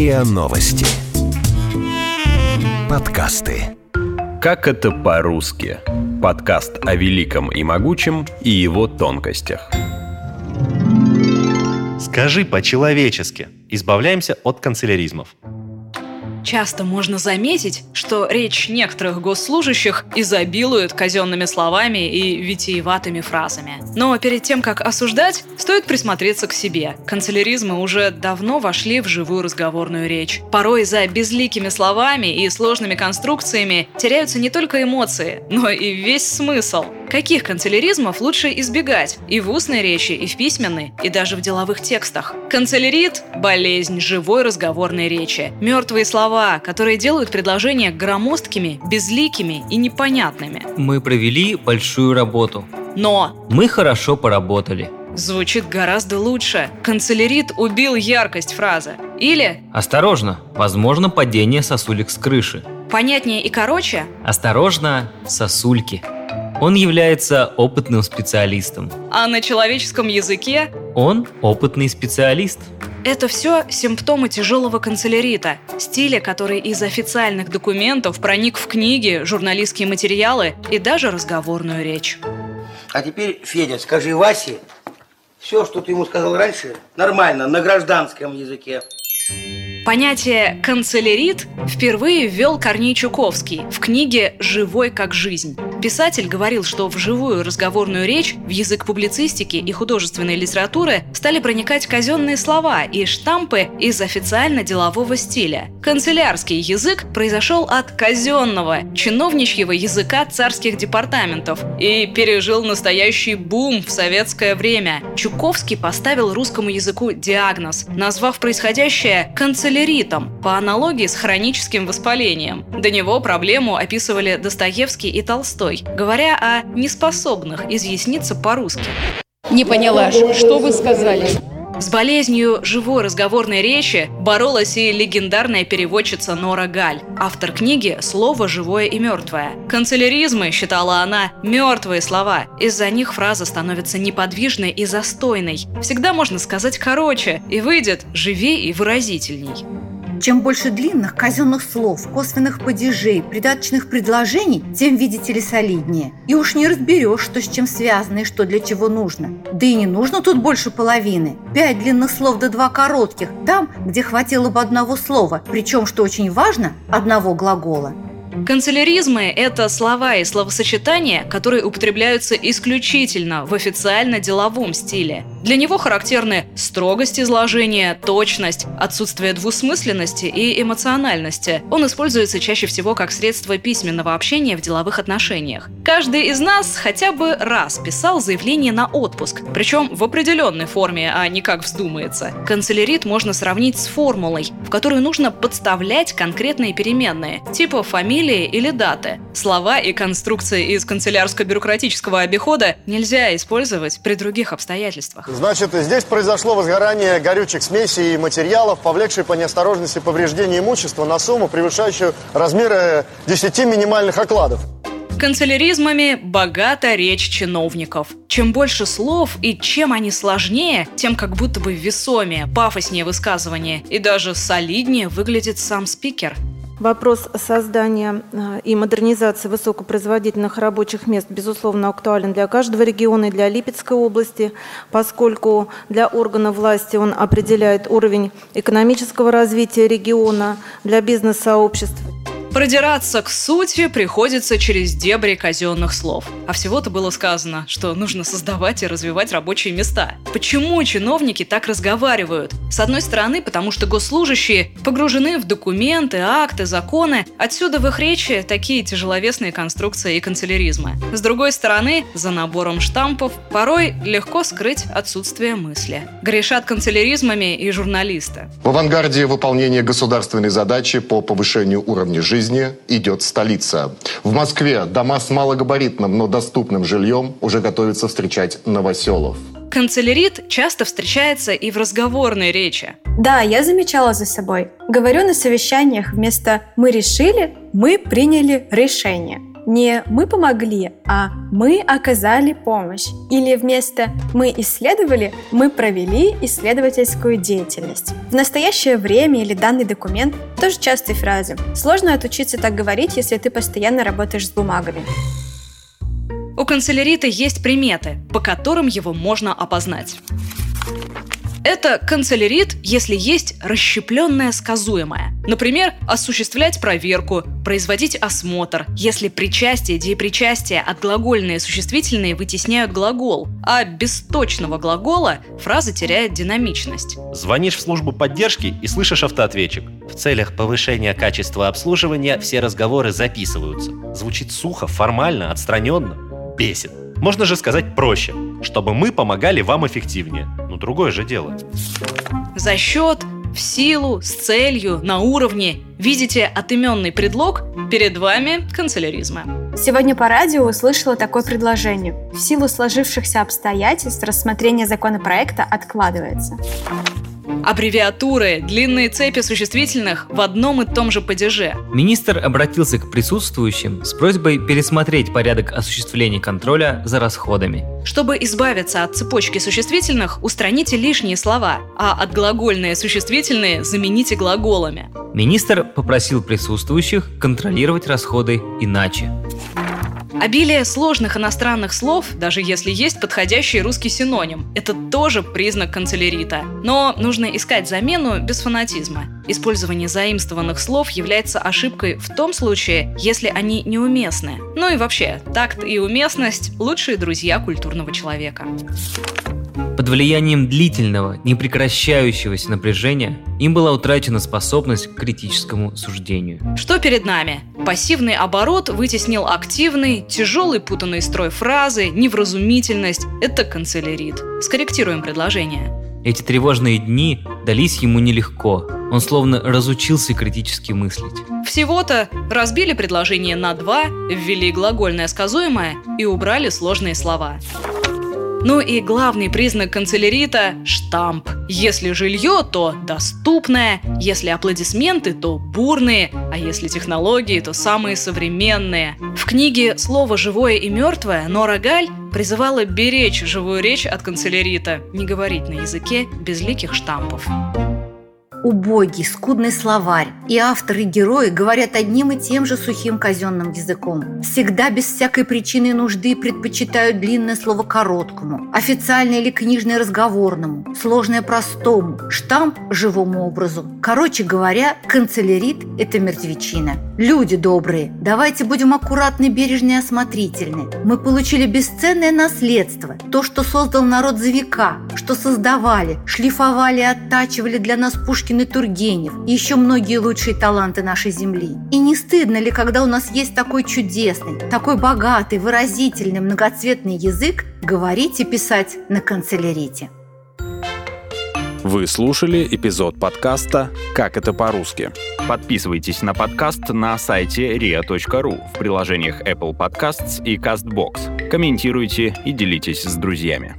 РИА Новости. Подкасты. Как это по-русски? Подкаст о великом и могучем и его тонкостях. Скажи по-человечески. Избавляемся от канцеляризмов. Часто можно заметить, что речь некоторых госслужащих изобилует казенными словами и витиеватыми фразами. Но перед тем, как осуждать, стоит присмотреться к себе. Канцеляризмы уже давно вошли в живую разговорную речь. Порой за безликими словами и сложными конструкциями теряются не только эмоции, но и весь смысл. Каких канцеляризмов лучше избегать и в устной речи, и в письменной, и даже в деловых текстах? Канцелярит – болезнь живой разговорной речи. Мертвые слова, которые делают предложения громоздкими, безликими и непонятными. Мы провели большую работу. Но Мы хорошо поработали. звучит гораздо лучше. Канцелярит убил яркость фразы. Или, Осторожно, возможно падение сосулек с крыши. понятнее и короче, Осторожно, сосульки. Он является опытным специалистом. а на человеческом языке Он опытный специалист. Это все симптомы тяжелого канцелярита, стиля, который из официальных документов проник в книги, журналистские материалы и даже разговорную речь. А теперь, Федя, скажи Васе, все, что ты ему сказал раньше, нормально, на гражданском языке. Понятие «канцелярит» впервые ввел Корней Чуковский в книге «Живой как жизнь». Писатель говорил, что в живую разговорную речь, в язык публицистики и художественной литературы стали проникать казенные слова и штампы из официально-делового стиля. Канцелярский язык произошел от казенного, чиновничьего языка царских департаментов и пережил настоящий бум в советское время. Чуковский поставил русскому языку диагноз, назвав происходящее канцеляритом, по аналогии с хроническим воспалением. До него проблему описывали Достоевский и Толстой, говоря о неспособных изъясниться по-русски. Не поняла, что вы сказали? С болезнью живой разговорной речи боролась и легендарная переводчица Нора Галь, автор книги «Слово живое и мертвое». Канцеляризмы, считала она, мертвые слова. Из-за них фраза становится неподвижной и застойной. Всегда можно сказать короче, и выйдет живее и выразительней. Чем больше длинных казенных слов, косвенных падежей, придаточных предложений, тем, видите ли, солиднее. И уж не разберешь, что с чем связано и что для чего нужно. Да и не нужно тут больше половины. Пять длинных слов да два коротких, там, где хватило бы одного слова, причем, что очень важно, одного глагола. Канцеляризмы – это слова и словосочетания, которые употребляются исключительно в официально-деловом стиле. Для него характерны строгость изложения, точность, отсутствие двусмысленности и эмоциональности. Он используется чаще всего как средство письменного общения в деловых отношениях. Каждый из нас хотя бы раз писал заявление на отпуск, причем в определенной форме, а не как вздумается. Канцелярит можно сравнить с формулой, в которую нужно подставлять конкретные переменные, типа фамилии или даты. Слова и конструкции из канцелярско-бюрократического обихода нельзя использовать при других обстоятельствах. Значит, здесь произошло возгорание горючих смесей и материалов, повлекшее по неосторожности повреждение имущества на сумму, превышающую размеры 10 минимальных окладов. Канцеляризмами богата речь чиновников. Чем больше слов и чем они сложнее, тем как будто бы весомее, пафоснее высказывание и даже солиднее выглядит сам спикер. Вопрос создания э, и модернизации высокопроизводительных рабочих мест, безусловно, актуален для каждого региона и для Липецкой области, поскольку для органов власти он определяет уровень экономического развития региона, для бизнес-сообществ Продираться к сути приходится через дебри казенных слов. А всего-то было сказано, что нужно создавать и развивать рабочие места. Почему чиновники так разговаривают? С одной стороны, потому что госслужащие погружены в документы, акты, законы. Отсюда в их речи такие тяжеловесные конструкции и канцеляризмы. С другой стороны, за набором штампов порой легко скрыть отсутствие мысли. Грешат канцеляризмами и журналисты. В авангарде выполнения государственной задачи по повышению уровня жизни идет столица. В Москве дома с малогабаритным, но доступным жильем уже готовятся встречать новоселов. Канцелярит часто встречается и в разговорной речи. Да, я замечала за собой. Говорю на совещаниях вместо «мы решили», «мы приняли решение». не «мы помогли», а «мы оказали помощь». Или вместо «мы исследовали» мы провели исследовательскую деятельность. В настоящее время или данный документ тоже частые фразы. Сложно отучиться так говорить, если ты постоянно работаешь с бумагами. У канцелярита есть приметы, по которым его можно опознать. Это канцелярит, если есть расщепленное сказуемое. Например, осуществлять проверку, производить осмотр, если причастие, деепричастие от глагольные существительные вытесняют глагол, а без точного глагола фраза теряет динамичность. Звонишь в службу поддержки и слышишь автоответчик. В целях повышения качества обслуживания все разговоры записываются. Звучит сухо, формально, отстраненно. Бесит. Можно же сказать проще, чтобы мы помогали вам эффективнее. Ну, другое же дело. За счет, в силу, с целью, на уровне. Видите отыменный предлог? Перед вами канцеляризма. Сегодня по радио услышала такое предложение. В силу сложившихся обстоятельств рассмотрение законопроекта откладывается. Аббревиатуры, длинные цепи существительных в одном и том же падеже. Министр обратился к присутствующим с просьбой пересмотреть порядок осуществления контроля за расходами. Чтобы избавиться от цепочки существительных, устраните лишние слова, а отглагольные существительные замените глаголами. Министр попросил присутствующих контролировать расходы иначе. Обилие сложных иностранных слов, даже если есть подходящий русский синоним, это тоже признак канцелярита. Но нужно искать замену без фанатизма. Использование заимствованных слов является ошибкой в том случае, если они неуместны. Ну и вообще, такт и уместность – лучшие друзья культурного человека. Влиянием длительного, непрекращающегося напряжения им была утрачена способность к критическому суждению. Что перед нами? Пассивный оборот вытеснил активный, тяжелый путанный строй фразы, невразумительность – это канцелярит. Скорректируем предложение. Эти тревожные дни дались ему нелегко. Он словно разучился критически мыслить. Всего-то разбили предложение на два, ввели глагольное сказуемое и убрали сложные слова. Ну и главный признак канцелярита – штамп. Если жилье, то доступное, если аплодисменты, то бурные, а если технологии, то самые современные. В книге «Слово живое и мертвое» Нора Галь призывала беречь живую речь от канцелярита, не говорить на языке безликих штампов убогий, скудный словарь, и авторы и герои говорят одним и тем же сухим казенным языком. Всегда без всякой причины и нужды предпочитают длинное слово короткому, официальное или книжное разговорному, сложное простому, штамп живому образу. Короче говоря, канцелярит – это мертвечина. Люди добрые, давайте будем аккуратны, бережны и осмотрительны. Мы получили бесценное наследство, то, что создал народ за века, что создавали, шлифовали и оттачивали для нас пушки Пушкин и Тургенев, и еще многие лучшие таланты нашей земли. И не стыдно ли, когда у нас есть такой чудесный, такой богатый, выразительный, многоцветный язык, говорить и писать на канцелярите? Вы слушали эпизод подкаста «Как это по-русски». Подписывайтесь на подкаст на сайте ria.ru в приложениях Apple Podcasts и CastBox. Комментируйте и делитесь с друзьями.